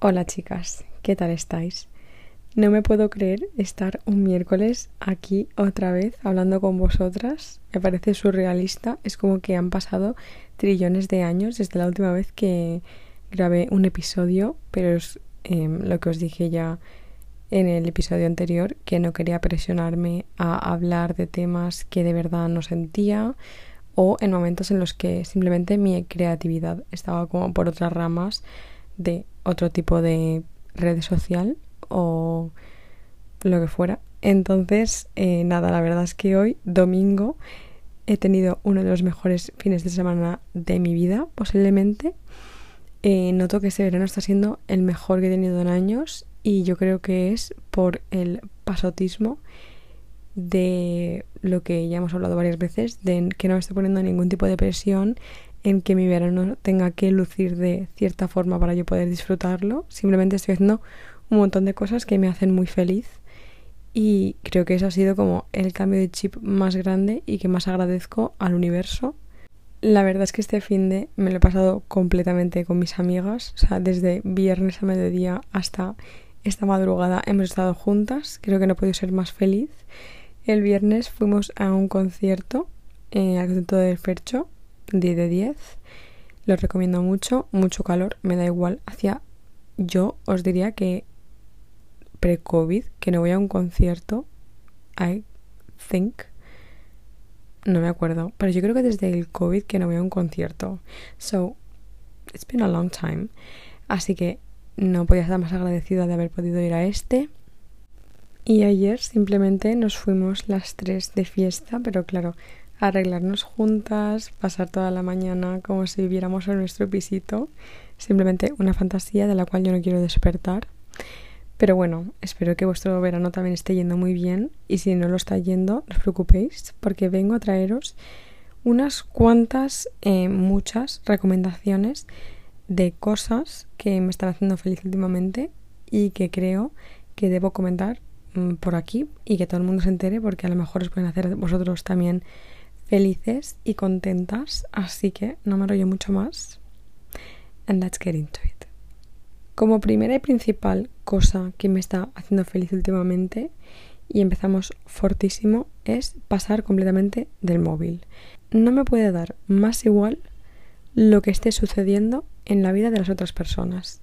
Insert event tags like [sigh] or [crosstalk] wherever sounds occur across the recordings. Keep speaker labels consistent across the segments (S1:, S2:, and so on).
S1: Hola chicas, ¿qué tal estáis? No me puedo creer estar un miércoles aquí otra vez hablando con vosotras. Me parece surrealista. Es como que han pasado trillones de años desde la última vez que grabé un episodio, pero es em, lo que os dije ya en el episodio anterior, que no quería presionarme a hablar de temas que de verdad no sentía o en momentos en los que simplemente mi creatividad estaba como por otras ramas de otro tipo de red social o lo que fuera. Entonces, eh, nada, la verdad es que hoy, domingo, he tenido uno de los mejores fines de semana de mi vida, posiblemente. Eh, noto que este verano está siendo el mejor que he tenido en años y yo creo que es por el pasotismo de lo que ya hemos hablado varias veces, de que no me estoy poniendo ningún tipo de presión en que mi verano tenga que lucir de cierta forma para yo poder disfrutarlo. Simplemente estoy haciendo un montón de cosas que me hacen muy feliz y creo que eso ha sido como el cambio de chip más grande y que más agradezco al universo. La verdad es que este fin de me lo he pasado completamente con mis amigas, o sea, desde viernes a mediodía hasta esta madrugada hemos estado juntas, creo que no he podido ser más feliz. El viernes fuimos a un concierto, eh, al concierto del Fercho, 10 de 10. Lo recomiendo mucho, mucho calor, me da igual. Hacia yo os diría que pre-COVID, que no voy a un concierto, I think. No me acuerdo, pero yo creo que desde el COVID que no voy a un concierto. So, it's been a long time. Así que no podía estar más agradecida de haber podido ir a este. Y ayer simplemente nos fuimos las tres de fiesta, pero claro, arreglarnos juntas, pasar toda la mañana como si viviéramos en nuestro pisito. Simplemente una fantasía de la cual yo no quiero despertar. Pero bueno, espero que vuestro verano también esté yendo muy bien y si no lo está yendo, no os preocupéis porque vengo a traeros unas cuantas, eh, muchas recomendaciones de cosas que me están haciendo feliz últimamente y que creo que debo comentar mm, por aquí y que todo el mundo se entere porque a lo mejor os pueden hacer vosotros también felices y contentas, así que no me rollo mucho más. And let's get into it. Como primera y principal cosa que me está haciendo feliz últimamente, y empezamos fortísimo, es pasar completamente del móvil. No me puede dar más igual lo que esté sucediendo en la vida de las otras personas.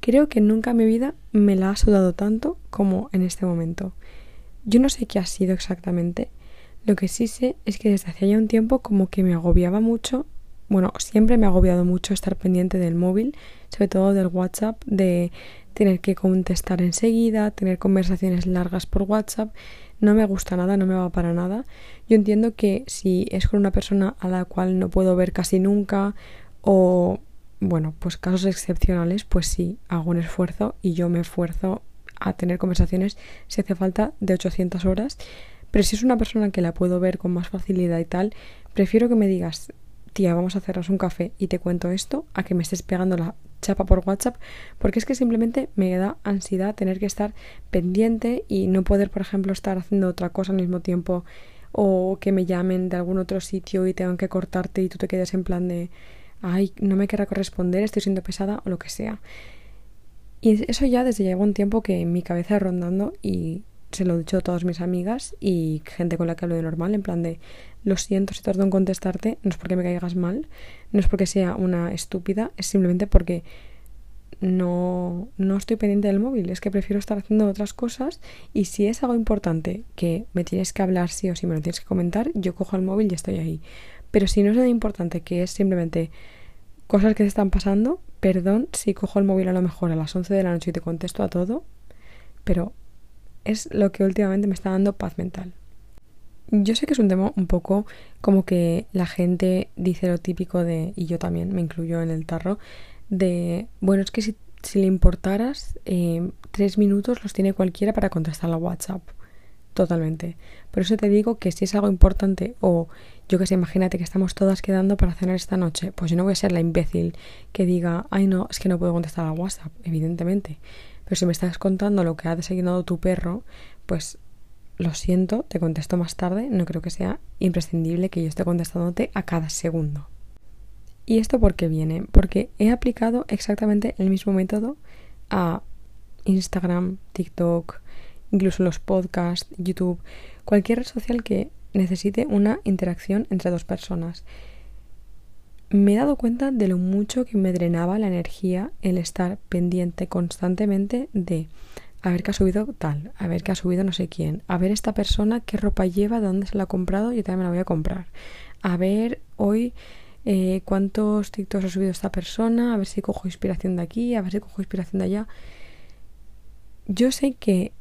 S1: Creo que nunca en mi vida me la ha sudado tanto como en este momento. Yo no sé qué ha sido exactamente, lo que sí sé es que desde hacía ya un tiempo como que me agobiaba mucho, bueno, siempre me ha agobiado mucho estar pendiente del móvil, sobre todo del WhatsApp, de tener que contestar enseguida, tener conversaciones largas por WhatsApp. No me gusta nada, no me va para nada. Yo entiendo que si es con una persona a la cual no puedo ver casi nunca o, bueno, pues casos excepcionales, pues sí, hago un esfuerzo y yo me esfuerzo a tener conversaciones si hace falta de 800 horas pero si es una persona que la puedo ver con más facilidad y tal, prefiero que me digas, tía, vamos a hacernos un café y te cuento esto, a que me estés pegando la chapa por WhatsApp, porque es que simplemente me da ansiedad tener que estar pendiente y no poder, por ejemplo, estar haciendo otra cosa al mismo tiempo o que me llamen de algún otro sitio y tengan que cortarte y tú te quedes en plan de, ay, no me querrá corresponder, estoy siendo pesada o lo que sea. Y eso ya desde lleva un tiempo que en mi cabeza rondando y se lo he dicho a todas mis amigas y gente con la que hablo de normal, en plan de lo siento si tardo en contestarte, no es porque me caigas mal, no es porque sea una estúpida, es simplemente porque no, no estoy pendiente del móvil, es que prefiero estar haciendo otras cosas y si es algo importante que me tienes que hablar sí o sí me lo tienes que comentar, yo cojo el móvil y estoy ahí. Pero si no es nada importante, que es simplemente cosas que se están pasando, perdón si cojo el móvil a lo mejor a las 11 de la noche y te contesto a todo, pero es lo que últimamente me está dando paz mental. Yo sé que es un tema un poco como que la gente dice lo típico de, y yo también me incluyo en el tarro, de, bueno, es que si, le importaras, eh, tres minutos los tiene cualquiera para contestar a WhatsApp. Totalmente. Por eso te digo que si es algo importante o yo que sé, imagínate que estamos todas quedando para cenar esta noche, pues yo no voy a ser la imbécil que diga, ay no, es que no puedo contestar a WhatsApp, evidentemente. Pero si me estás contando lo que ha desayunado tu perro, pues lo siento, te contesto más tarde. No creo que sea imprescindible que yo esté contestándote a cada segundo. ¿Y esto por qué viene? Porque he aplicado exactamente el mismo método a Instagram, TikTok, incluso los podcasts, YouTube, cualquier red social que necesite una interacción entre dos personas. Me he dado cuenta de lo mucho que me drenaba la energía el estar pendiente constantemente de a ver qué ha subido tal, a ver qué ha subido no sé quién, a ver esta persona qué ropa lleva, de dónde se la ha comprado, yo también me la voy a comprar. A ver hoy eh, cuántos TikToks ha subido esta persona, a ver si cojo inspiración de aquí, a ver si cojo inspiración de allá. Yo sé que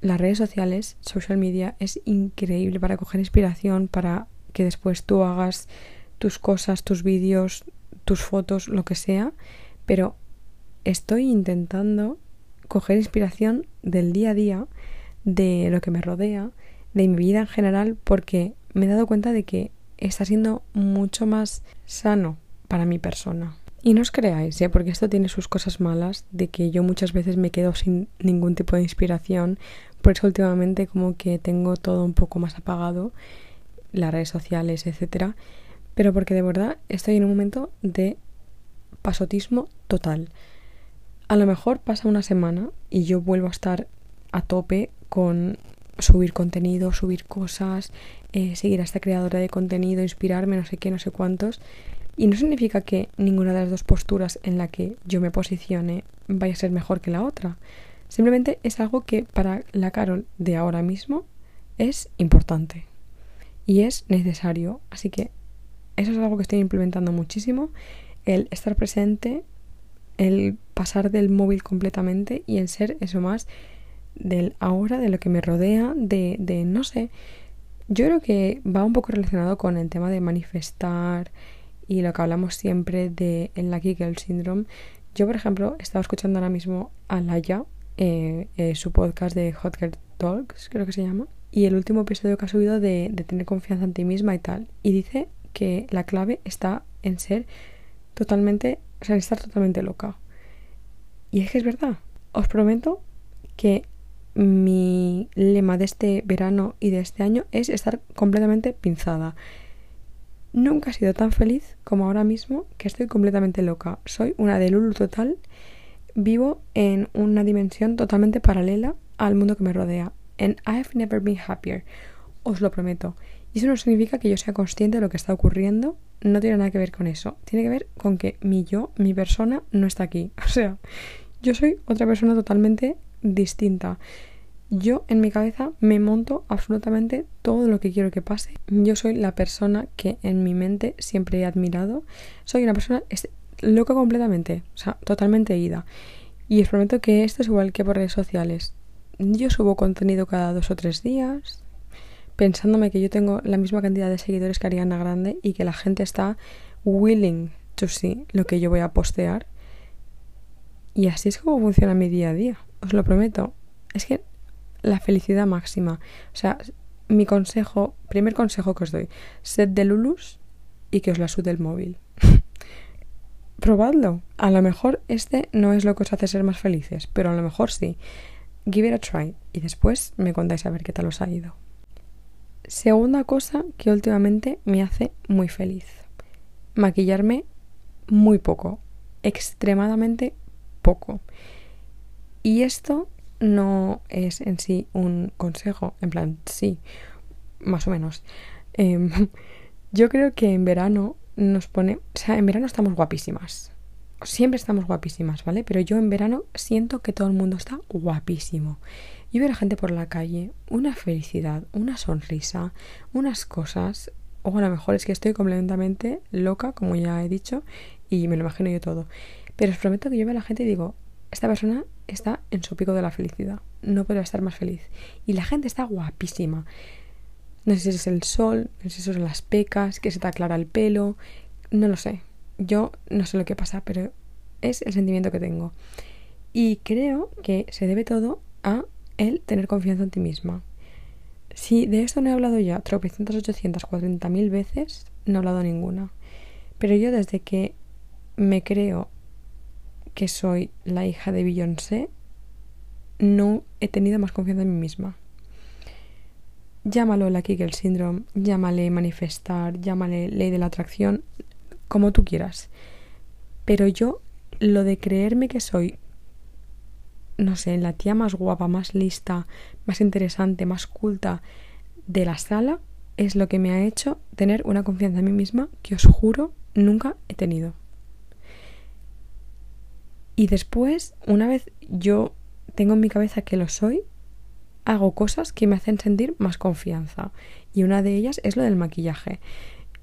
S1: las redes sociales, social media, es increíble para coger inspiración, para que después tú hagas tus cosas, tus vídeos, tus fotos, lo que sea, pero estoy intentando coger inspiración del día a día, de lo que me rodea, de mi vida en general, porque me he dado cuenta de que está siendo mucho más sano para mi persona. Y no os creáis, ¿eh? porque esto tiene sus cosas malas, de que yo muchas veces me quedo sin ningún tipo de inspiración, por eso últimamente como que tengo todo un poco más apagado, las redes sociales, etcétera, pero porque de verdad estoy en un momento de pasotismo total. A lo mejor pasa una semana y yo vuelvo a estar a tope con subir contenido, subir cosas, eh, seguir a esta creadora de contenido, inspirarme, no sé qué, no sé cuántos. Y no significa que ninguna de las dos posturas en la que yo me posicione vaya a ser mejor que la otra. Simplemente es algo que para la Carol de ahora mismo es importante y es necesario. Así que eso es algo que estoy implementando muchísimo. El estar presente, el pasar del móvil completamente y el ser eso más del ahora, de lo que me rodea, de, de no sé. Yo creo que va un poco relacionado con el tema de manifestar y lo que hablamos siempre de el Lucky Girl Syndrome. Yo, por ejemplo, estaba escuchando ahora mismo a Laia, eh, eh, su podcast de Hot Girl Talks, creo que se llama, y el último episodio que ha subido de, de tener confianza en ti misma y tal. Y dice que la clave está en ser totalmente, o sea, en estar totalmente loca. Y es que es verdad. Os prometo que mi lema de este verano y de este año es estar completamente pinzada. Nunca he sido tan feliz como ahora mismo que estoy completamente loca. Soy una de Lulu total. Vivo en una dimensión totalmente paralela al mundo que me rodea. And I've never been happier. Os lo prometo. Eso no significa que yo sea consciente de lo que está ocurriendo. No tiene nada que ver con eso. Tiene que ver con que mi yo, mi persona, no está aquí. [laughs] O sea, yo soy otra persona totalmente distinta. Yo en mi cabeza me monto absolutamente todo lo que quiero que pase. Yo soy la persona que en mi mente siempre he admirado. Soy una persona loca completamente, o sea, totalmente ida. Y os prometo que esto es igual que por redes sociales. Yo subo contenido cada dos o tres días, pensándome que yo tengo la misma cantidad de seguidores que Ariana Grande y que la gente está willing to see lo que yo voy a postear. Y así es como funciona mi día a día, os lo prometo. Es que la felicidad máxima. O sea, mi consejo, primer consejo que os doy, sed de Lulus y que os la sude el móvil. [laughs] Probadlo. A lo mejor este no es lo que os hace ser más felices, pero a lo mejor sí. Give it a try y después me contáis a ver qué tal os ha ido. Segunda cosa que últimamente me hace muy feliz. Maquillarme muy poco, extremadamente poco. Y esto no es en sí un consejo, en plan, sí, más o menos. Em, [laughs] yo creo que en verano nos pone, o sea, en verano estamos guapísimas. Siempre estamos guapísimas, ¿vale? Pero yo en verano siento que todo el mundo está guapísimo. Yo veo a la gente por la calle, una felicidad, una sonrisa, unas cosas, o a lo mejor es que estoy completamente loca, como ya he dicho, y me lo imagino yo todo. Pero os prometo que yo veo a la gente y digo, esta persona está en su pico de la felicidad. No puede estar más feliz. Y la gente está guapísima. No sé si es el sol, no sé si son las pecas, que se te aclara el pelo. No lo sé. Yo no sé lo que pasa, pero es el sentimiento que tengo. Y creo que se debe todo a el tener confianza en ti misma. Si de esto no he hablado ya tropecientas, ochocientas, cuarenta mil veces, no he hablado ninguna. Pero yo desde que me creo que soy la hija de Beyoncé, no he tenido más confianza en mí misma. Llámalo la Kegel Syndrome, llámale manifestar, llámale ley de la atracción, como tú quieras. Pero yo, lo de creerme que soy no sé, la tía más guapa, más lista, más interesante, más culta de la sala es lo que me ha hecho tener una confianza en mí misma que os juro nunca he tenido. Y después, una vez yo tengo en mi cabeza que lo soy, hago cosas que me hacen sentir más confianza. Y una de ellas es lo del maquillaje.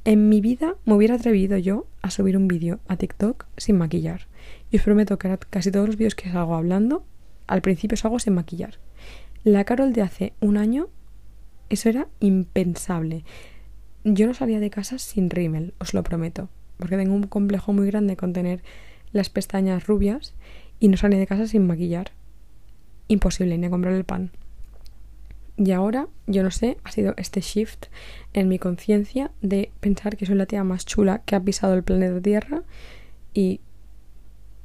S1: En mi vida me hubiera atrevido yo a subir un vídeo a TikTok sin maquillar. Y os prometo que casi todos los vídeos que hago hablando, al principio os hago sin maquillar. La Carol de hace un año, eso era impensable. Yo no salía de casa sin rímel, os lo prometo. Porque tengo un complejo muy grande con tener las pestañas rubias y no salía de casa sin maquillar. Imposible, ni a comprar el pan. Y ahora, yo no sé, ha sido este shift en mi conciencia de pensar que soy la tía más chula que ha pisado el planeta Tierra y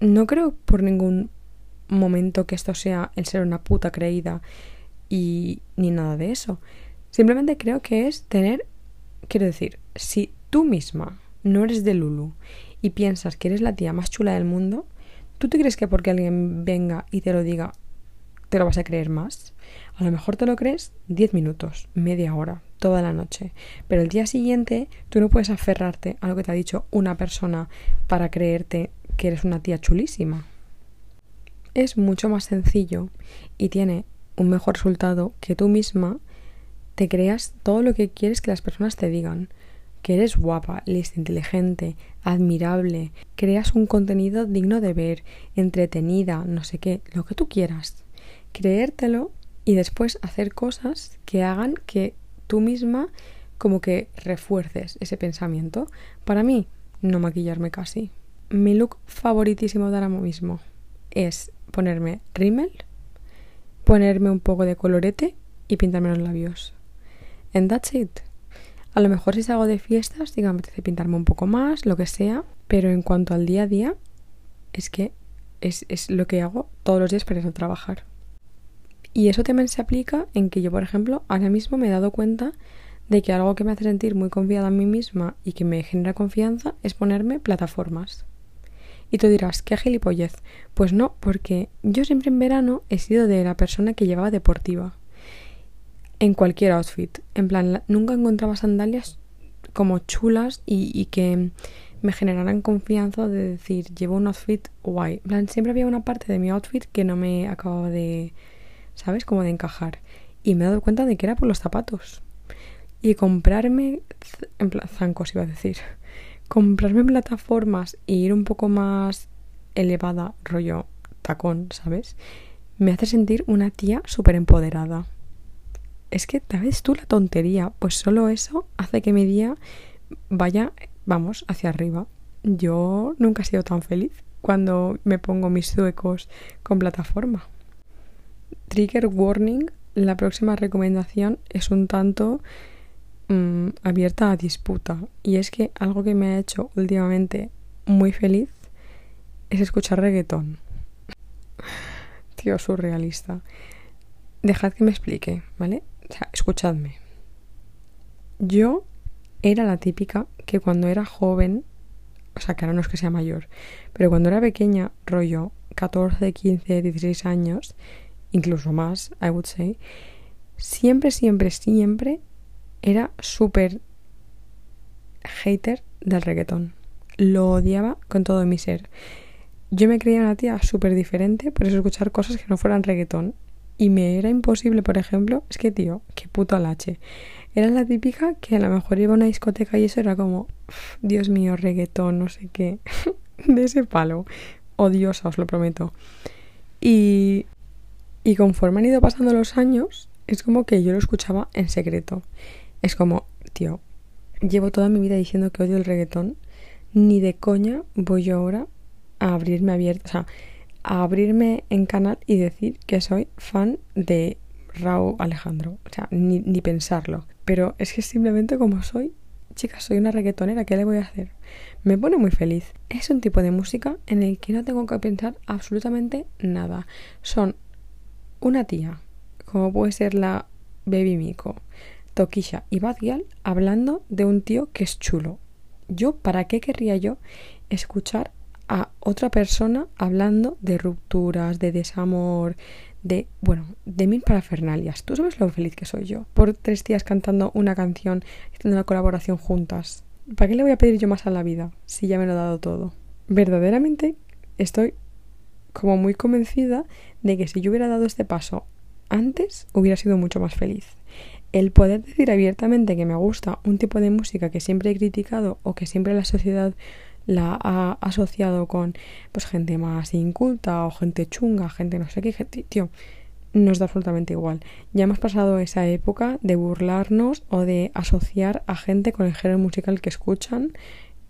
S1: no creo por ningún momento que esto sea el ser una puta creída y ni nada de eso. Simplemente creo que es tener, quiero decir, si tú misma no eres de Lulu y piensas que eres la tía más chula del mundo, ¿tú te crees que porque alguien venga y te lo diga, te lo vas a creer más? A lo mejor te lo crees 10 minutos, media hora, toda la noche. Pero el día siguiente tú no puedes aferrarte a lo que te ha dicho una persona para creerte que eres una tía chulísima. Es mucho más sencillo y tiene un mejor resultado que tú misma te creas todo lo que quieres que las personas te digan. Que eres guapa, lista, inteligente, admirable, creas un contenido digno de ver, entretenida, no sé qué, lo que tú quieras. Creértelo y después hacer cosas que hagan que tú misma como que refuerces ese pensamiento. Para mí, no maquillarme casi. Mi look favoritísimo de ahora mismo es ponerme rímel, ponerme un poco de colorete y pintarme los labios. And that's it. A lo mejor si salgo de fiestas, me pintarme un poco más, lo que sea, pero en cuanto al día a día, es que es, es lo que hago todos los días para ir a trabajar. Y eso también se aplica en que yo, por ejemplo, ahora mismo me he dado cuenta de que algo que me hace sentir muy confiada en mí misma y que me genera confianza es ponerme plataformas. Y tú dirás, ¿qué gilipollez? Pues no, porque yo siempre en verano he sido de la persona que llevaba deportiva. En cualquier outfit. En plan, nunca encontraba sandalias como chulas y, y que me generaran confianza de decir, llevo un outfit guay. En plan, siempre había una parte de mi outfit que no me acababa de ¿sabes? Como de encajar. Y me he dado cuenta de que era por los zapatos. Y comprarme, en plan, zancos iba a decir, comprarme plataformas e ir un poco más elevada, rollo tacón, ¿sabes? Me hace sentir una tía súper empoderada. Es que, ¿sabes tú la tontería? Pues solo eso hace que mi día vaya, vamos, hacia arriba. Yo nunca he sido tan feliz cuando me pongo mis zuecos con plataforma. Trigger warning, la próxima recomendación es un tanto mm, abierta a disputa. Y es que algo que me ha hecho últimamente muy feliz es escuchar reggaetón. [laughs] Tío, surrealista. Dejad que me explique, ¿vale? O sea, escuchadme. Yo era la típica que cuando era joven, o sea, que ahora no es que sea mayor, pero cuando era pequeña, rollo 14, 15, 16 años, incluso más, I would say, siempre, siempre, siempre era súper hater del reggaetón. Lo odiaba con todo mi ser. Yo me creía una tía súper diferente por eso escuchar cosas que no fueran reggaetón. Y me era imposible, por ejemplo, es que tío, qué puto alache. Era la típica que a lo mejor iba a una discoteca y eso era como, Dios mío, reggaetón, no sé qué. [laughs] de ese palo. Odiosa, os lo prometo. Y y conforme han ido pasando los años, es como que yo lo escuchaba en secreto. Es como, tío, llevo toda mi vida diciendo que odio el reggaetón. Ni de coña voy yo ahora a abrirme abierto, o sea, a abrirme en canal y decir que soy fan de Raúl Alejandro. O sea, ni, ni pensarlo. Pero es que simplemente como soy, chicas, soy una reggaetonera, ¿qué le voy a hacer? Me pone muy feliz. Es un tipo de música en el que no tengo que pensar absolutamente nada. Son una tía, como puede ser la Baby Miko, Tokisha y Badial, hablando de un tío que es chulo. Yo, ¿para qué querría yo escuchar a otra persona hablando de rupturas, de desamor, de, bueno, de mil parafernalias. Tú sabes lo feliz que soy yo por tres días cantando una canción, haciendo una colaboración juntas. ¿Para qué le voy a pedir yo más a la vida si ya me lo he dado todo? Verdaderamente estoy como muy convencida de que si yo hubiera dado este paso antes, hubiera sido mucho más feliz. El poder decir abiertamente que me gusta un tipo de música que siempre he criticado o que siempre la sociedad la ha asociado con pues gente más inculta o gente chunga, gente no sé qué, gente, tío, nos da absolutamente igual. Ya hemos pasado esa época de burlarnos o de asociar a gente con el género musical que escuchan.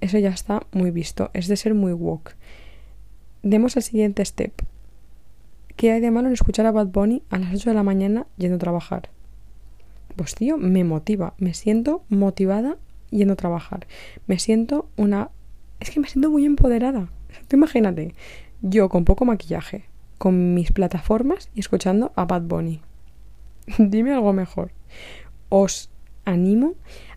S1: Eso ya está muy visto, es de ser muy woke. Demos el siguiente step. ¿Qué hay de malo en escuchar a Bad Bunny a las 8 de la mañana yendo a trabajar? Pues tío, me motiva, me siento motivada yendo a trabajar. Me siento una es que me siento muy empoderada. Tú imagínate, yo con poco maquillaje, con mis plataformas y escuchando a Bad Bunny. [laughs] Dime algo mejor. Os animo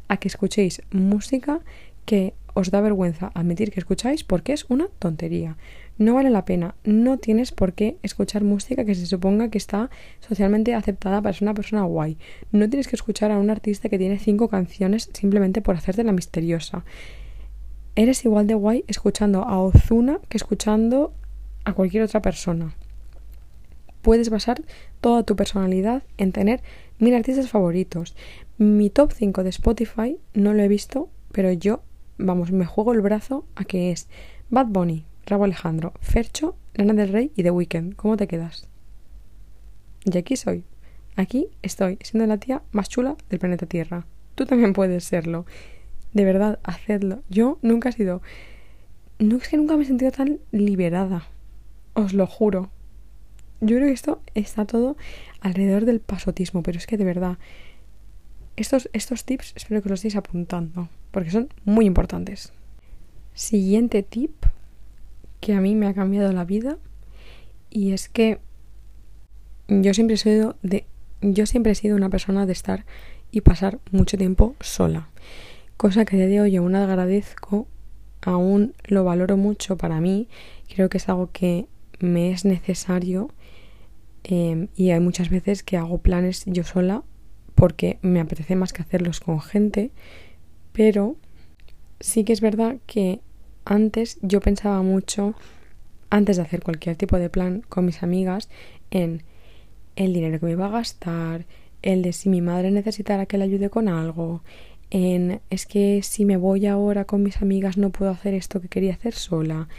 S1: a que escuchéis música que os da vergüenza admitir que escucháis porque es una tontería. No vale la pena. No tienes por qué escuchar música que se suponga que está socialmente aceptada para ser una persona guay. No tienes que escuchar a un artista que tiene cinco canciones simplemente por hacerte la misteriosa eres igual de guay escuchando a Ozuna que escuchando a cualquier otra persona. Puedes basar toda tu personalidad en tener mil artistas favoritos. Mi top 5 de Spotify no lo he visto, pero yo, vamos, me juego el brazo a que es Bad Bunny, Rabo Alejandro, Fercho, Lana del Rey y The Weeknd. ¿Cómo te quedas? Y aquí soy. Aquí estoy, siendo la tía más chula del planeta Tierra. Tú también puedes serlo. De verdad, hacedlo. Yo nunca he sido... No es que nunca me he sentido tan liberada. Os lo juro. Yo creo que esto está todo alrededor del pasotismo, pero es que de verdad, estos, estos tips espero que los estéis apuntando, porque son muy importantes. Siguiente tip que a mí me ha cambiado la vida. Y es que yo siempre he sido de yo siempre he sido una persona de estar y pasar mucho tiempo sola cosa que de hoy aún agradezco, aún lo valoro mucho para mí, creo que es algo que me es necesario em, y hay muchas veces que hago planes yo sola porque me apetece más que hacerlos con gente, pero sí que es verdad que antes yo pensaba mucho, antes de hacer cualquier tipo de plan con mis amigas, en el dinero que me iba a gastar, el de si mi madre necesitara que le ayude con algo, en es que si me voy ahora con mis amigas no puedo hacer esto que quería hacer sola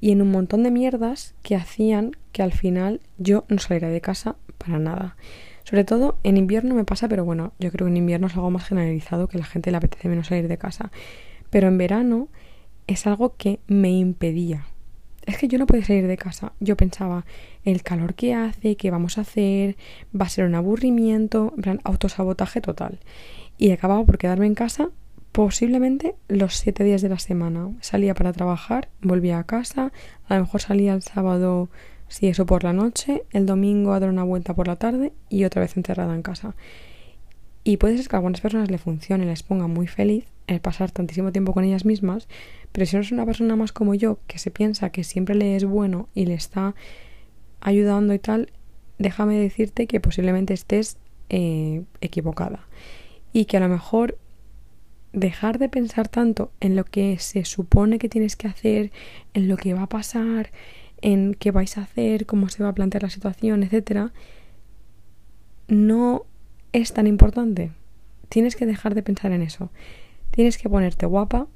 S1: y en un montón de mierdas que hacían que al final yo no saliera de casa para nada. Sobre todo en invierno me pasa, pero bueno, yo creo que en invierno es algo más generalizado que la gente le apetece menos salir de casa. Pero en verano es algo que me impedía. Es que yo no podía salir de casa. Yo pensaba, el calor que hace, qué vamos a hacer, va a ser un aburrimiento, en plan, autosabotaje total y acababa por quedarme en casa posiblemente los siete días de la semana. Salía para trabajar, volvía a casa, a lo mejor salía el sábado, si eso por la noche, el domingo a dar una vuelta por la tarde y otra vez encerrada en casa. Y puede ser que a algunas personas le funcione, les ponga muy feliz el pasar tantísimo tiempo con ellas mismas, pero si no es una persona más como yo, que se piensa que siempre le es bueno y le está ayudando y tal, déjame decirte que posiblemente estés eh, equivocada y que a lo mejor dejar de pensar tanto en lo que se supone que tienes que hacer, en lo que va a pasar, en qué vais a hacer, cómo se va a plantear la situación, etcétera, no es tan importante. Tienes que dejar de pensar en eso. Tienes que ponerte guapa,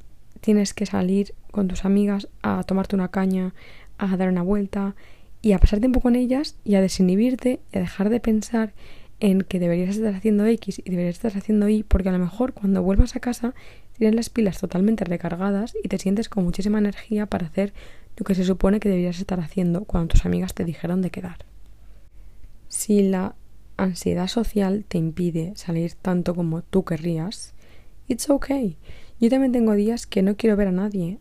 S1: tienes que salir con tus amigas a tomarte una caña, a dar una vuelta y a pasar tiempo con ellas y a desinhibirte y a dejar de pensar en que deberías estar haciendo X y deberías estar haciendo Y, porque a lo mejor cuando vuelvas a casa tienes las pilas totalmente recargadas y te sientes con muchísima energía para hacer lo que se supone que deberías estar haciendo cuando tus amigas te dijeron de quedar. Si la ansiedad social te impide salir tanto como tú querrías, it's okay. Yo también tengo días que no quiero ver a nadie.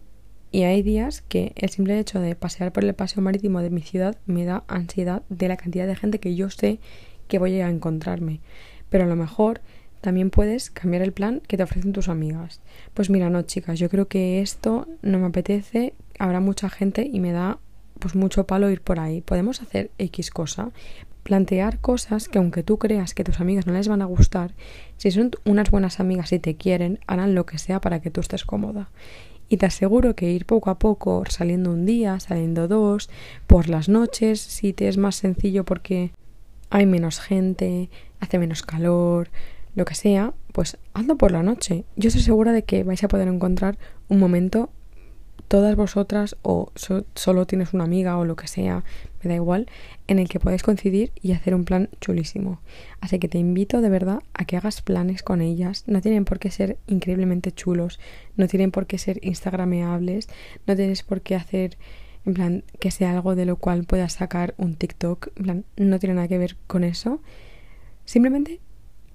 S1: Y hay días que el simple hecho de pasear por el paseo marítimo de mi ciudad me da ansiedad de la cantidad de gente que yo sé que voy a encontrarme. Pero a lo mejor también puedes cambiar el plan que te ofrecen tus amigas. Pues mira, no, chicas, yo creo que esto no me apetece, habrá mucha gente y me da pues mucho palo ir por ahí. Podemos hacer X cosa, plantear cosas que aunque tú creas que tus amigas no les van a gustar, si son unas buenas amigas y te quieren, harán lo que sea para que tú estés cómoda. Y te aseguro que ir poco a poco, saliendo un día, saliendo dos, por las noches, si te es más sencillo porque hay menos gente, hace menos calor, lo que sea, pues hazlo por la noche. Yo estoy segura de que vais a poder encontrar un momento todas vosotras o solo tienes una amiga o lo que sea, me da igual, en el que podáis coincidir y hacer un plan chulísimo. Así que te invito de verdad a que hagas planes con ellas. No tienen por qué ser increíblemente chulos, no tienen por qué ser instagrameables, no tienes por qué hacer en plan que sea algo de lo cual puedas sacar un TikTok, en plan no tiene nada que ver con eso. Simplemente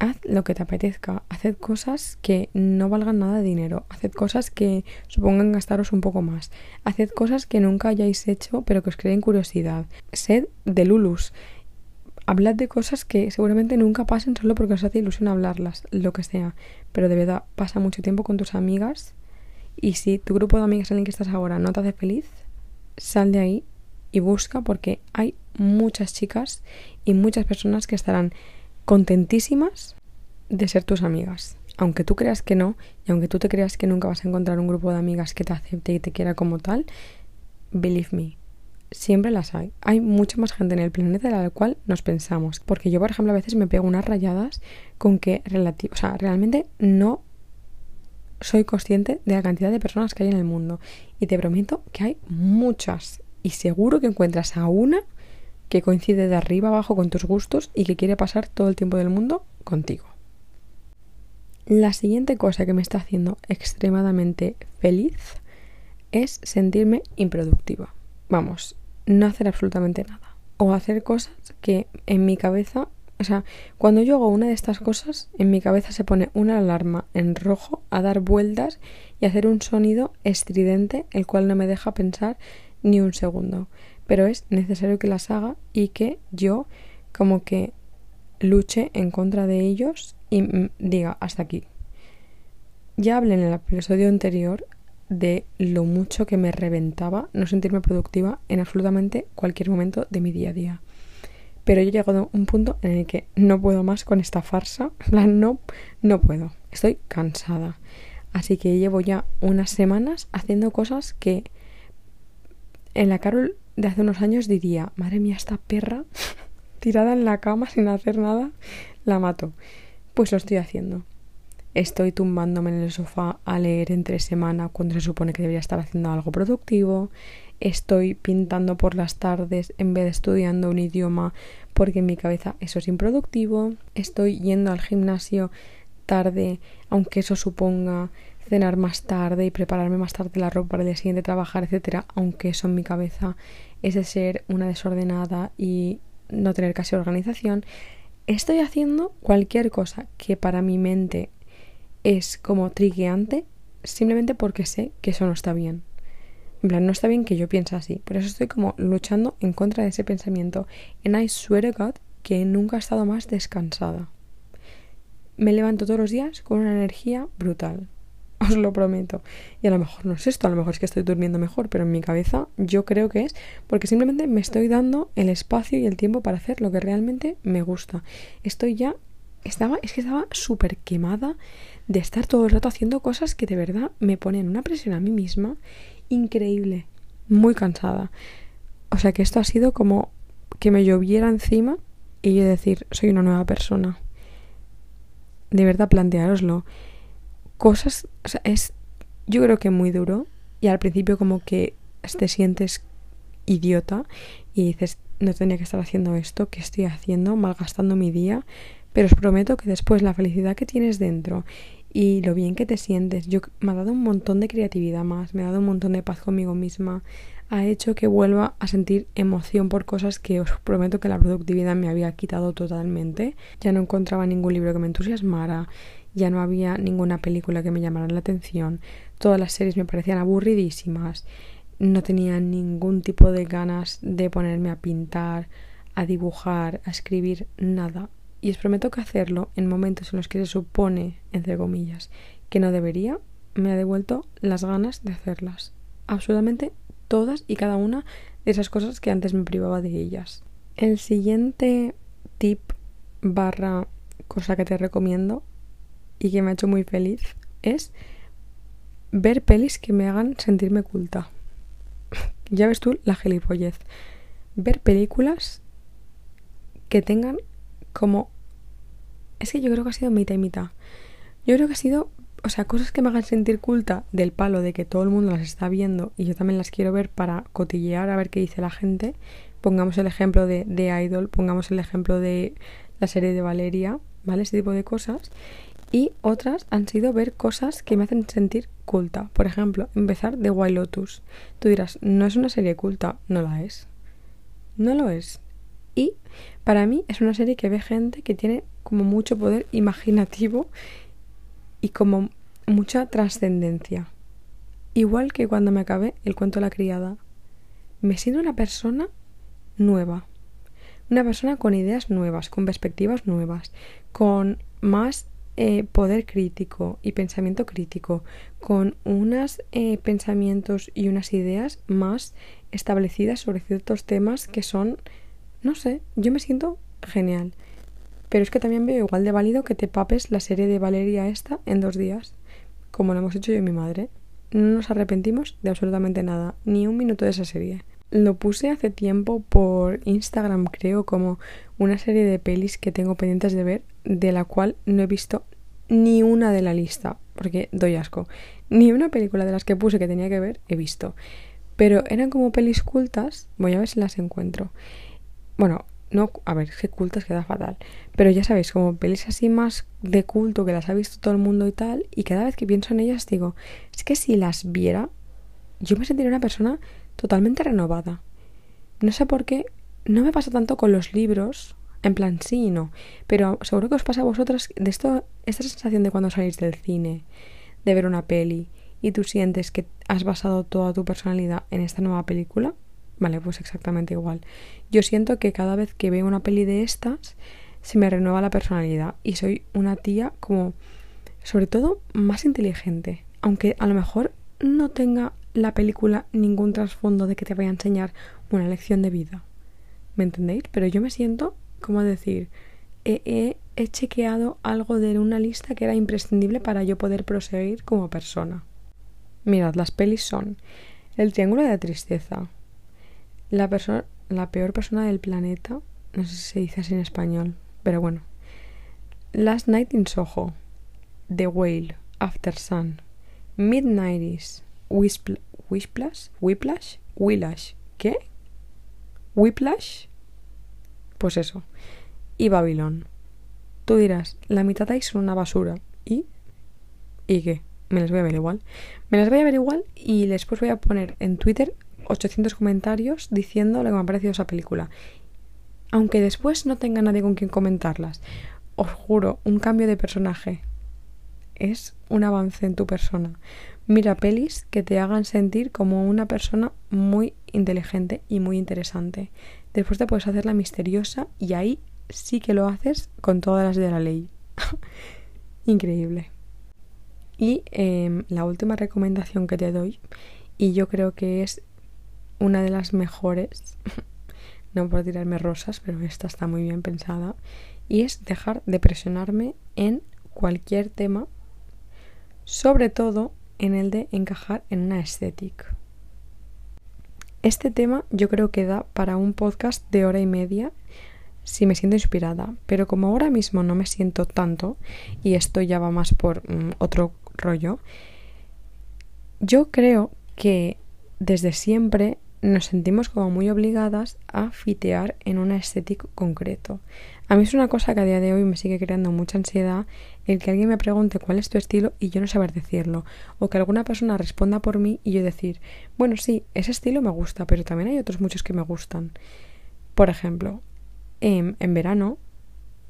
S1: haz lo que te apetezca, haced cosas que no valgan nada de dinero, haced cosas que supongan gastaros un poco más, haced cosas que nunca hayáis hecho pero que os creen curiosidad, sed de lulus, hablad de cosas que seguramente nunca pasen solo porque os hace ilusión hablarlas, lo que sea, pero de verdad pasa mucho tiempo con tus amigas y si tu grupo de amigas en el que estás ahora no te hace feliz, sal de ahí y busca porque hay muchas chicas y muchas personas que estarán contentísimas de ser tus amigas. Aunque tú creas que no, y aunque tú te creas que nunca vas a encontrar un grupo de amigas que te acepte y te quiera como tal, believe me, siempre las hay. Hay mucha más gente en el planeta de la cual nos pensamos. Porque yo, por ejemplo, a veces me pego unas rayadas con que o sea, realmente no soy consciente de la cantidad de personas que hay en el mundo. Y te prometo que hay muchas. Y seguro que encuentras a una que coincide de arriba abajo con tus gustos y que quiere pasar todo el tiempo del mundo contigo. La siguiente cosa que me está haciendo extremadamente feliz es sentirme improductiva. Vamos, no hacer absolutamente nada. O hacer cosas que en mi cabeza, o sea, cuando yo hago una de estas cosas, en mi cabeza se pone una alarma en rojo a dar vueltas y hacer un sonido estridente, el cual no me deja pensar ni un segundo pero es necesario que las haga y que yo como que luche en contra de ellos y diga hasta aquí. Ya hablé en el episodio anterior de lo mucho que me reventaba no sentirme productiva en absolutamente cualquier momento de mi día a día. Pero yo he llegado a un punto en el que no puedo más con esta farsa. [laughs] No, no puedo. Estoy cansada. Así que llevo ya unas semanas haciendo cosas que en la Carol de hace unos años diría, madre mía, esta perra [laughs] tirada en la cama sin hacer nada, la mato. Pues lo estoy haciendo. Estoy tumbándome en el sofá a leer entre semana cuando se supone que debería estar haciendo algo productivo. Estoy pintando por las tardes en vez de estudiando un idioma porque en mi cabeza eso es improductivo. Estoy yendo al gimnasio tarde, aunque eso suponga cenar más tarde y prepararme más tarde la ropa para el día siguiente trabajar, etcétera, aunque eso en mi cabeza es de ser una desordenada y no tener casi organización, estoy haciendo cualquier cosa que para mi mente es como trigueante simplemente porque sé que eso no está bien. En plan, no está bien que yo piense así. Por eso estoy como luchando en contra de ese pensamiento. And I swear to God que nunca he estado más descansada. Me levanto todos los días con una energía brutal [laughs] os lo prometo. Y a lo mejor no es esto, a lo mejor es que estoy durmiendo mejor, pero en mi cabeza yo creo que es porque simplemente me estoy dando el espacio y el tiempo para hacer lo que realmente me gusta. Estoy ya, estaba, es que estaba súper quemada de estar todo el rato haciendo cosas que de verdad me ponen una presión a mí misma increíble, muy cansada. O sea que esto ha sido como que me lloviera encima y yo decir, soy una nueva persona. De verdad, planteároslo cosas, o sea, es yo creo que muy duro y al principio como que te sientes idiota y dices, no tenía que estar haciendo esto, ¿qué estoy haciendo? Malgastando mi día, pero os prometo que después la felicidad que tienes dentro y lo bien que te sientes, yo me ha dado un montón de creatividad más, me ha dado un montón de paz conmigo misma, ha hecho que vuelva a sentir emoción por cosas que os prometo que la productividad me había quitado totalmente. Ya no encontraba ningún libro que me entusiasmara, ya no había ninguna película que me llamara la atención, todas las series me parecían aburridísimas, no tenía ningún tipo de ganas de ponerme a pintar, a dibujar, a escribir, nada. Y os prometo que hacerlo en momentos en los que se supone, entre comillas, que no debería, me ha devuelto las ganas de hacerlas. Absolutamente todas y cada una de esas cosas que antes me privaba de ellas. El siguiente tip barra cosa que te recomiendo y que me ha hecho muy feliz es ver pelis que me hagan sentirme culta. [laughs] ya ves tú la gilipollez. Ver películas que tengan como... Es que yo creo que ha sido mitad y mitad. Yo creo que ha sido, o sea, cosas que me hagan sentir culta del palo de que todo el mundo las está viendo y yo también las quiero ver para cotillear a ver qué dice la gente. Pongamos el ejemplo de, de Idol, pongamos el ejemplo de la serie de Valeria, ¿vale? Ese tipo de cosas. Y otras han sido ver cosas que me hacen sentir culta. Por ejemplo, empezar de Wild Lotus. Tú dirás, no es una serie culta. No la es. No lo es. Y para mí es una serie que ve gente que tiene como mucho poder imaginativo y como mucha trascendencia. Igual que cuando me acabé el cuento de la criada. Me siento una persona nueva. Una persona con ideas nuevas, con perspectivas nuevas, con más eh, poder crítico y pensamiento crítico, con unos eh, pensamientos y unas ideas más establecidas sobre ciertos temas que son, no sé, yo me siento genial. Pero es que también veo igual de válido que te papes la serie de Valeria esta en dos días, como lo hemos hecho yo y mi madre. No nos arrepentimos de absolutamente nada, ni un minuto de esa serie. Lo puse hace tiempo por Instagram, creo, como una serie de pelis que tengo pendientes de ver, de la cual no he visto ni una de la lista, porque doy asco. Ni una película de las que puse que tenía que ver he visto. Pero eran como pelis cultas, voy a ver si las encuentro. Bueno, no, a ver, que cultas queda fatal. Pero ya sabéis, como pelis así más de culto que las ha visto todo el mundo y tal, y cada vez que pienso en ellas digo, es que si las viera, yo me sentiría una persona totalmente renovada. No sé por qué, no me pasa tanto con los libros, en plan sí y no, pero seguro que os pasa a vosotras de esto, esta sensación de cuando salís del cine, de ver una peli y tú sientes que has basado toda tu personalidad en esta nueva película. Vale, pues exactamente igual. Yo siento que cada vez que veo una peli de estas, se me renueva la personalidad y soy una tía como, sobre todo, más inteligente. Aunque a lo mejor no tenga la película ningún trasfondo de que te vaya a enseñar una lección de vida. ¿Me entendéis? Pero yo me siento como decir, he, he, chequeado algo de una lista que era imprescindible para yo poder proseguir como persona. Mirad, las pelis son El Triángulo de la Tristeza, La, la peor persona del planeta, no sé si se dice así en español, pero bueno. Last Night in Soho, The Whale, After Sun, Mid-90s, Whiplash, Whiplash, Whiplash, ¿qué? Whiplash, pues eso, y Babilón. Tú dirás, la mitad ahí son una basura. ¿Y? ¿Y qué? Me las voy a ver igual. Me las voy a ver igual y después voy a poner en Twitter 800 comentarios diciendo lo que me ha parecido esa película. Aunque después no tenga nadie con quien comentarlas. Os juro, un cambio de personaje es un avance en tu persona. Mira pelis que te hagan sentir como una persona muy inteligente y muy interesante. Después te puedes hacer la misteriosa y ahí sí que lo haces con todas las de la ley. [laughs] Increíble. Y em, la última recomendación que te doy, y yo creo que es una de las mejores, [laughs] no por tirarme rosas, pero esta está muy bien pensada, y es dejar de presionarme en cualquier tema, sobre todo en el de encajar en una estética. Este tema yo creo que da para un podcast de hora y media si me siento inspirada, pero como ahora mismo no me siento tanto y esto ya va más por mm, otro rollo, yo creo que desde siempre nos sentimos como muy obligadas a fitear en una estética concreto. A mí es una cosa que a día de hoy me sigue creando mucha ansiedad el que alguien me pregunte cuál es tu estilo y yo no saber decirlo, o que alguna persona responda por mí y yo decir, bueno, sí, ese estilo me gusta, pero también hay otros muchos que me gustan. Por ejemplo, en, en verano,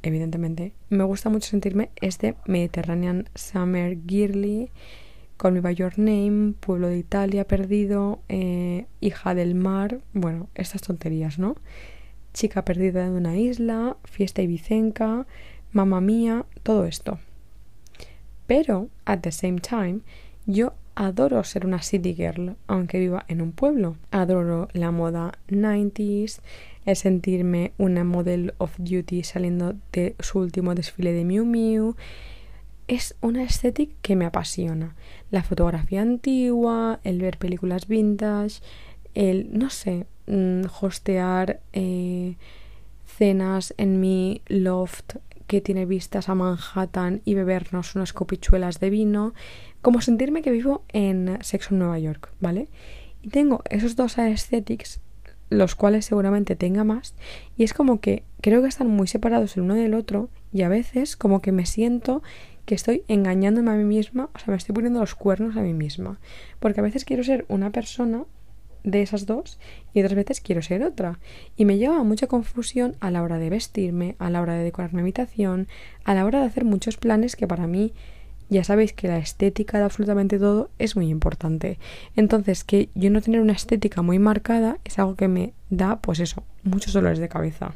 S1: evidentemente, me gusta mucho sentirme este Mediterranean Summer Girly, Call Me By Name, Pueblo de Italia Perdido, eh, Hija del Mar, bueno, estas tonterías, ¿no? Chica perdida de una isla, Fiesta ibicenca, Mamma Mía, todo esto. Pero, at the same time, yo adoro ser una city girl, aunque viva en un pueblo. Adoro la moda 90s, el sentirme una model of duty saliendo de su último desfile de Miu Miu. Es una estética que me apasiona. La fotografía antigua, el ver películas vintage, el, no sé, mm, hostear eh, cenas en mi loft que tiene vistas a Manhattan y bebernos unas copichuelas de vino, como sentirme que vivo en Sexo Nueva York, ¿vale? Y tengo esos dos aesthetics, los cuales seguramente tenga más, y es como que creo que están muy separados el uno del otro, y a veces como que me siento que estoy engañándome a mí misma, o sea, me estoy poniendo los cuernos a mí misma, porque a veces quiero ser una persona de esas dos y otras veces quiero ser otra. Y me lleva a mucha confusión a la hora de vestirme, a la hora de decorar mi habitación, a la hora de hacer muchos planes que para mí ya sabéis que la estética de absolutamente todo es muy importante. Entonces, que yo no tener una estética muy marcada es algo que me da, pues eso, muchos dolores de cabeza.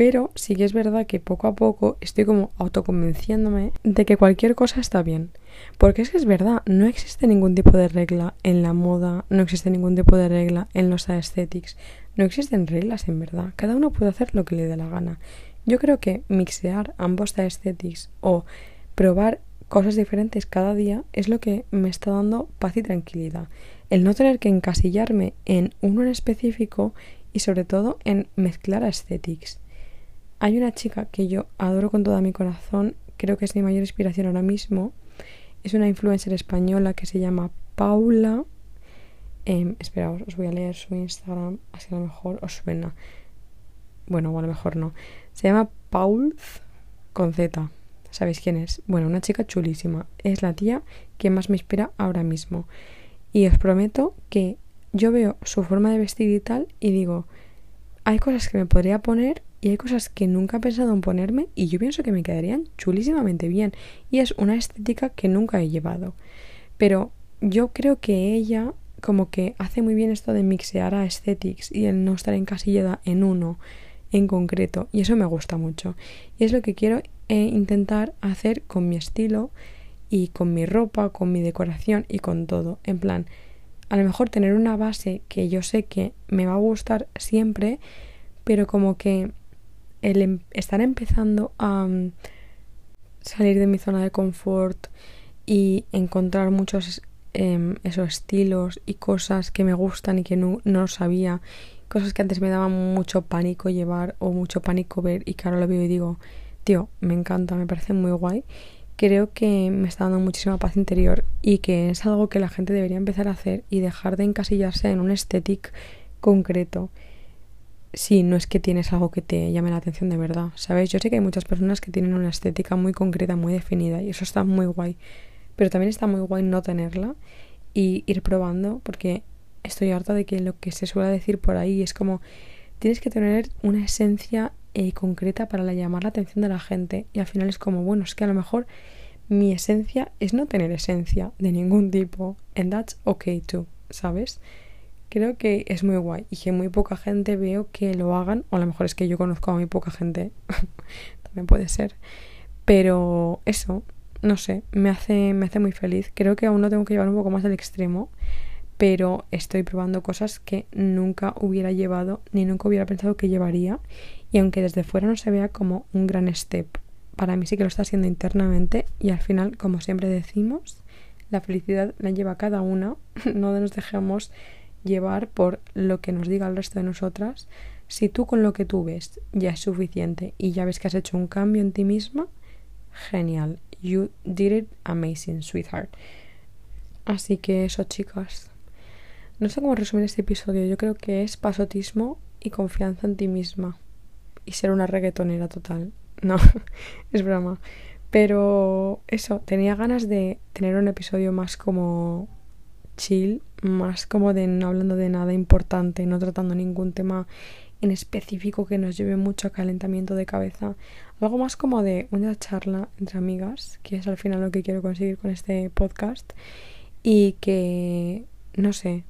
S1: Pero sí que es verdad que poco a poco estoy como autoconvenciéndome de que cualquier cosa está bien. Porque es que es verdad, no existe ningún tipo de regla en la moda, no existe ningún tipo de regla en los aesthetics, no existen reglas en verdad. Cada uno puede hacer lo que le dé la gana. Yo creo que mixear ambos aesthetics o probar cosas diferentes cada día es lo que me está dando paz y tranquilidad. El no tener que encasillarme en uno en específico y sobre todo en mezclar aesthetics. Hay una chica que yo adoro con todo mi corazón, creo que es mi mayor inspiración ahora mismo. Es una influencer española que se llama Paula. Eh, espera, os voy a leer su Instagram, así a lo mejor os suena. Bueno, o a lo mejor no. Se llama Paul con Z. ¿Sabéis quién es? Bueno, una chica chulísima. Es la tía que más me inspira ahora mismo. Y os prometo que yo veo su forma de vestir y tal y digo, hay cosas que me podría poner y hay cosas que nunca he pensado en ponerme y yo pienso que me quedarían chulísimamente bien y es una estética que nunca he llevado. Pero yo creo que ella como que hace muy bien esto de mixear a aesthetics y el no estar encasillada en uno en concreto y eso me gusta mucho y es lo que quiero eh, intentar hacer con mi estilo y con mi ropa, con mi decoración y con todo. En plan, a lo mejor tener una base que yo sé que me va a gustar siempre, pero como que el em, estar empezando a mm, salir de mi zona de confort y encontrar muchos em, esos estilos y cosas que me gustan y que no, no sabía, cosas que antes me daban mucho pánico llevar o mucho pánico ver y que ahora lo veo y digo, tío, me encanta, me parece muy guay. Creo que me está dando muchísima paz interior y que es algo que la gente debería empezar a hacer y dejar de encasillarse en un estético concreto si no es que tienes algo que te llame la atención de verdad, ¿sabes? Yo sé que hay muchas personas que tienen una estética muy concreta, muy definida y eso está muy guay, pero también está muy guay no tenerla y ir probando porque estoy harta de que lo que se suele decir por ahí es como tienes que tener una esencia eh, concreta para llamar la atención de la gente y al final es como, bueno, es que a lo mejor mi esencia es no tener esencia de ningún tipo and that's okay too, ¿sabes? Creo que es muy guay y que muy poca gente veo que lo hagan, o a lo mejor es que yo conozco a muy poca gente, [laughs] también puede ser, pero eso, no sé, me hace, me hace muy feliz. Creo que aún no tengo que llevar un poco más al extremo, pero estoy probando cosas que nunca hubiera llevado ni nunca hubiera pensado que llevaría y aunque desde fuera no se vea como un gran step, para mí sí que lo está haciendo internamente y al final, como siempre decimos, la felicidad la lleva cada una, [laughs] no nos dejemos llevar por lo que nos diga el resto de nosotras. Si tú con lo que tú ves ya es suficiente y ya ves que has hecho un cambio en ti misma, genial. You did it amazing, sweetheart. Así que eso, chicas. No sé cómo resumir este episodio. Yo creo que es pasotismo y confianza en ti misma. Y ser una reggaetonera total. [laughs] No, es broma. Pero eso, tenía ganas de tener un episodio más como chill, más como de no hablando de nada importante, no tratando ningún tema en específico que nos lleve mucho a calentamiento de cabeza. Algo más como de una charla entre amigas, que es al final lo que quiero conseguir con este podcast. Y que, no sé,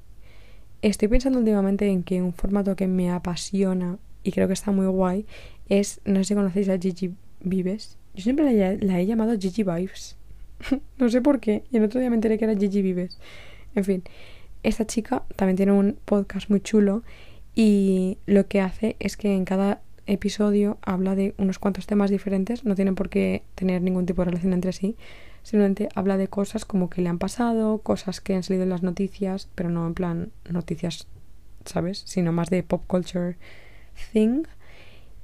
S1: estoy pensando últimamente en que un formato que me apasiona y creo que está muy guay es, no sé si conocéis a Gigi Vives. Yo siempre la, la he llamado Gigi Vibes. [laughs] no sé por qué. Y el otro día me enteré que era Gigi Vives. En fin, esta chica también tiene un podcast muy chulo y lo que hace es que en cada episodio habla de unos cuantos temas diferentes, no tienen por qué tener ningún tipo de relación entre sí, simplemente habla de cosas como que le han pasado, cosas que han salido en las noticias, pero no en plan noticias, ¿sabes? Sino más de pop culture thing.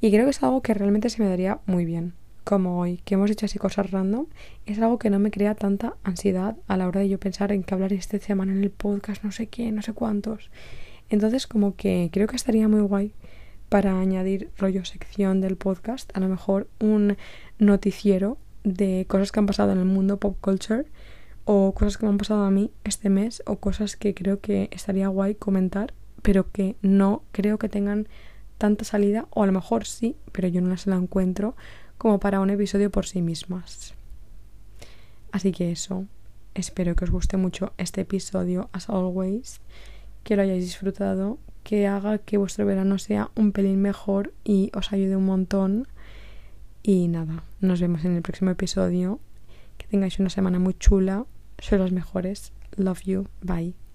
S1: Y creo que es algo que realmente se me daría muy bien. Como hoy, que hemos hecho así cosas random, es algo que no me crea tanta ansiedad a la hora de yo pensar en que hablar este semana en el podcast, no sé qué, no sé cuántos. Entonces, como que creo que estaría muy guay para añadir rollo sección del podcast, a lo mejor un noticiero de cosas que han pasado en el mundo pop culture o cosas que me han pasado a mí este mes o cosas que creo que estaría guay comentar, pero que no creo que tengan tanta salida o a lo mejor sí, pero yo no las la encuentro como para un episodio por sí mismas. Así que eso, espero que os guste mucho este episodio as always, que lo hayáis disfrutado, que haga que vuestro verano sea un pelín mejor y os ayude un montón. Y nada, nos vemos en el próximo episodio. Que tengáis una semana muy chula. Sois las mejores. Love you. Bye.